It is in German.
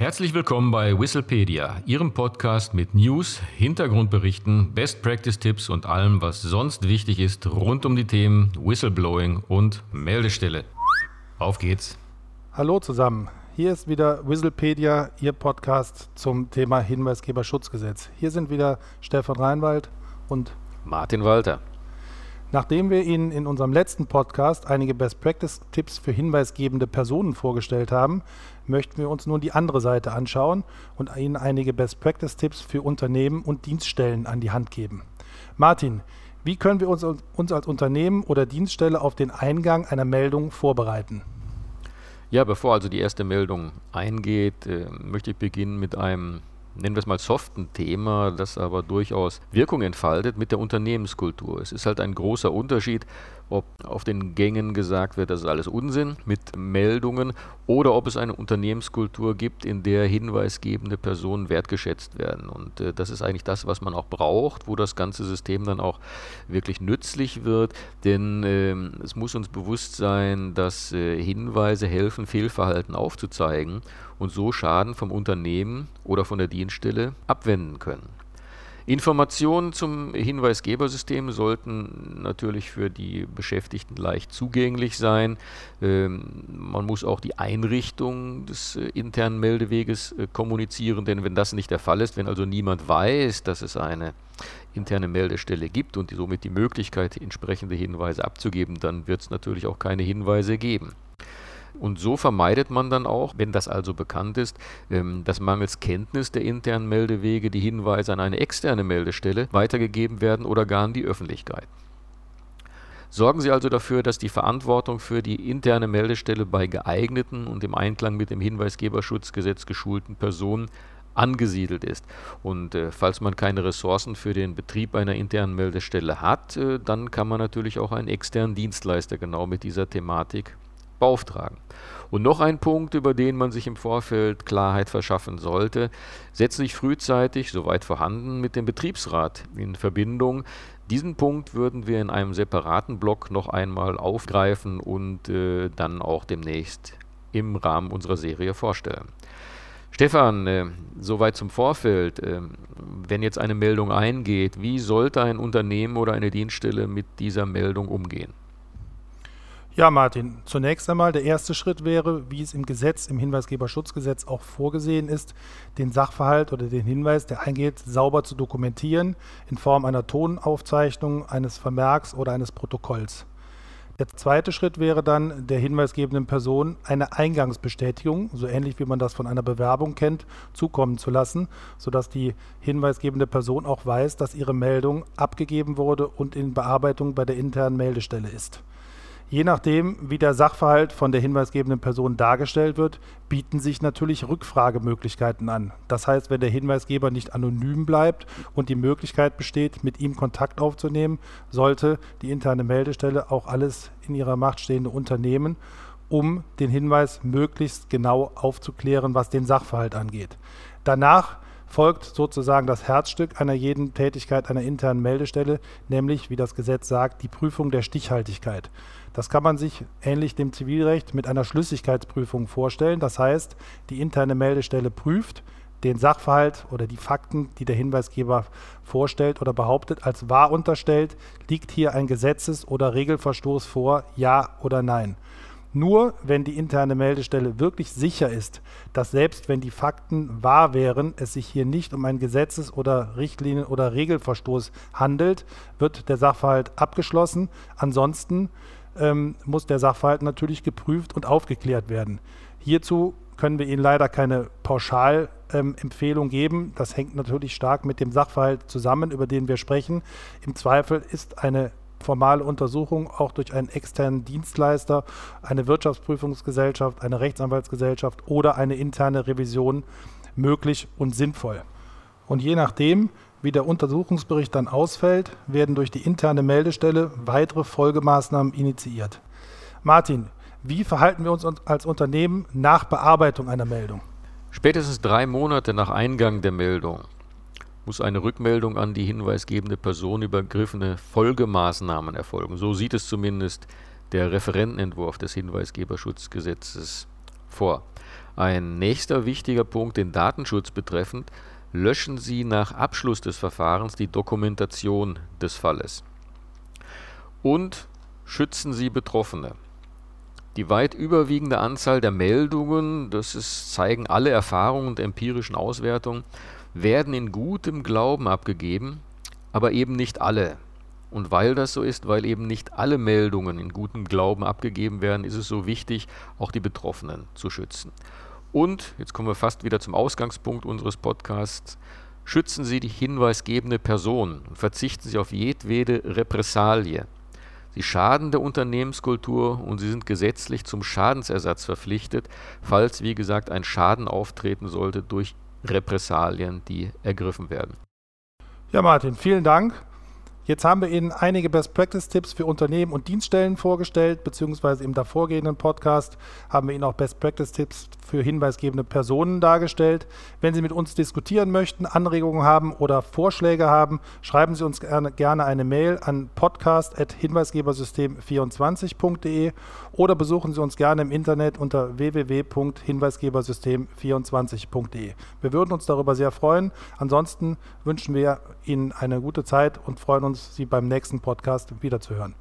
Herzlich willkommen bei Whistlepedia, Ihrem Podcast mit News, Hintergrundberichten, Best Practice Tipps und allem, was sonst wichtig ist rund um die Themen Whistleblowing und Meldestelle. Auf geht's. Hallo zusammen. Hier ist wieder Whistlepedia, Ihr Podcast zum Thema Hinweisgeberschutzgesetz. Hier sind wieder Stefan Reinwald und Martin Walter. Nachdem wir Ihnen in unserem letzten Podcast einige Best-Practice-Tipps für hinweisgebende Personen vorgestellt haben, möchten wir uns nun die andere Seite anschauen und Ihnen einige Best-Practice-Tipps für Unternehmen und Dienststellen an die Hand geben. Martin, wie können wir uns, uns als Unternehmen oder Dienststelle auf den Eingang einer Meldung vorbereiten? Ja, bevor also die erste Meldung eingeht, äh, möchte ich beginnen mit einem nennen wir es mal soften Thema, das aber durchaus Wirkung entfaltet mit der Unternehmenskultur. Es ist halt ein großer Unterschied, ob auf den Gängen gesagt wird, das ist alles Unsinn mit Meldungen oder ob es eine Unternehmenskultur gibt, in der hinweisgebende Personen wertgeschätzt werden. Und äh, das ist eigentlich das, was man auch braucht, wo das ganze System dann auch wirklich nützlich wird. Denn äh, es muss uns bewusst sein, dass äh, Hinweise helfen, Fehlverhalten aufzuzeigen und so Schaden vom Unternehmen oder von der Dienststelle abwenden können. Informationen zum Hinweisgebersystem sollten natürlich für die Beschäftigten leicht zugänglich sein. Ähm, man muss auch die Einrichtung des äh, internen Meldeweges äh, kommunizieren, denn wenn das nicht der Fall ist, wenn also niemand weiß, dass es eine interne Meldestelle gibt und somit die Möglichkeit, entsprechende Hinweise abzugeben, dann wird es natürlich auch keine Hinweise geben. Und so vermeidet man dann auch, wenn das also bekannt ist, ähm, dass mangels Kenntnis der internen Meldewege die Hinweise an eine externe Meldestelle weitergegeben werden oder gar an die Öffentlichkeit. Sorgen Sie also dafür, dass die Verantwortung für die interne Meldestelle bei geeigneten und im Einklang mit dem Hinweisgeberschutzgesetz geschulten Personen angesiedelt ist. Und äh, falls man keine Ressourcen für den Betrieb einer internen Meldestelle hat, äh, dann kann man natürlich auch einen externen Dienstleister genau mit dieser Thematik beauftragen. Und noch ein Punkt, über den man sich im Vorfeld Klarheit verschaffen sollte, setzt sich frühzeitig, soweit vorhanden, mit dem Betriebsrat in Verbindung. Diesen Punkt würden wir in einem separaten Blog noch einmal aufgreifen und äh, dann auch demnächst im Rahmen unserer Serie vorstellen. Stefan, äh, soweit zum Vorfeld. Äh, wenn jetzt eine Meldung eingeht, wie sollte ein Unternehmen oder eine Dienststelle mit dieser Meldung umgehen? Ja, Martin, zunächst einmal der erste Schritt wäre, wie es im Gesetz, im Hinweisgeberschutzgesetz auch vorgesehen ist, den Sachverhalt oder den Hinweis, der eingeht, sauber zu dokumentieren in Form einer Tonaufzeichnung, eines Vermerks oder eines Protokolls. Der zweite Schritt wäre dann, der hinweisgebenden Person eine Eingangsbestätigung, so ähnlich wie man das von einer Bewerbung kennt, zukommen zu lassen, sodass die hinweisgebende Person auch weiß, dass ihre Meldung abgegeben wurde und in Bearbeitung bei der internen Meldestelle ist. Je nachdem, wie der Sachverhalt von der hinweisgebenden Person dargestellt wird, bieten sich natürlich Rückfragemöglichkeiten an. Das heißt, wenn der Hinweisgeber nicht anonym bleibt und die Möglichkeit besteht, mit ihm Kontakt aufzunehmen, sollte die interne Meldestelle auch alles in ihrer Macht stehende unternehmen, um den Hinweis möglichst genau aufzuklären, was den Sachverhalt angeht. Danach folgt sozusagen das Herzstück einer jeden Tätigkeit einer internen Meldestelle, nämlich, wie das Gesetz sagt, die Prüfung der Stichhaltigkeit. Das kann man sich ähnlich dem Zivilrecht mit einer Schlüssigkeitsprüfung vorstellen. Das heißt, die interne Meldestelle prüft den Sachverhalt oder die Fakten, die der Hinweisgeber vorstellt oder behauptet, als wahr unterstellt, liegt hier ein Gesetzes- oder Regelverstoß vor, ja oder nein. Nur wenn die interne Meldestelle wirklich sicher ist, dass selbst wenn die Fakten wahr wären, es sich hier nicht um einen Gesetzes- oder Richtlinien- oder Regelverstoß handelt, wird der Sachverhalt abgeschlossen. Ansonsten ähm, muss der Sachverhalt natürlich geprüft und aufgeklärt werden. Hierzu können wir Ihnen leider keine Pauschalempfehlung ähm, geben. Das hängt natürlich stark mit dem Sachverhalt zusammen, über den wir sprechen. Im Zweifel ist eine formale Untersuchung auch durch einen externen Dienstleister, eine Wirtschaftsprüfungsgesellschaft, eine Rechtsanwaltsgesellschaft oder eine interne Revision möglich und sinnvoll. Und je nachdem, wie der Untersuchungsbericht dann ausfällt, werden durch die interne Meldestelle weitere Folgemaßnahmen initiiert. Martin, wie verhalten wir uns als Unternehmen nach Bearbeitung einer Meldung? Spätestens drei Monate nach Eingang der Meldung muss eine Rückmeldung an die hinweisgebende Person übergriffene Folgemaßnahmen erfolgen. So sieht es zumindest der Referentenentwurf des Hinweisgeberschutzgesetzes vor. Ein nächster wichtiger Punkt, den Datenschutz betreffend, löschen Sie nach Abschluss des Verfahrens die Dokumentation des Falles. Und schützen Sie Betroffene. Die weit überwiegende Anzahl der Meldungen, das ist, zeigen alle Erfahrungen und empirischen Auswertungen, werden in gutem Glauben abgegeben, aber eben nicht alle. Und weil das so ist, weil eben nicht alle Meldungen in gutem Glauben abgegeben werden, ist es so wichtig, auch die Betroffenen zu schützen. Und, jetzt kommen wir fast wieder zum Ausgangspunkt unseres Podcasts, schützen Sie die hinweisgebende Person und verzichten Sie auf jedwede Repressalie. Sie schaden der Unternehmenskultur und sie sind gesetzlich zum Schadensersatz verpflichtet, falls, wie gesagt, ein Schaden auftreten sollte durch Repressalien, die ergriffen werden. Ja, Martin, vielen Dank. Jetzt haben wir Ihnen einige Best-Practice-Tipps für Unternehmen und Dienststellen vorgestellt, beziehungsweise im davorgehenden Podcast haben wir Ihnen auch Best-Practice-Tipps für hinweisgebende Personen dargestellt. Wenn Sie mit uns diskutieren möchten, Anregungen haben oder Vorschläge haben, schreiben Sie uns gerne, gerne eine Mail an podcast.hinweisgebersystem24.de oder besuchen Sie uns gerne im Internet unter www.hinweisgebersystem24.de. Wir würden uns darüber sehr freuen. Ansonsten wünschen wir Ihnen eine gute Zeit und freuen uns, Sie beim nächsten Podcast wiederzuhören.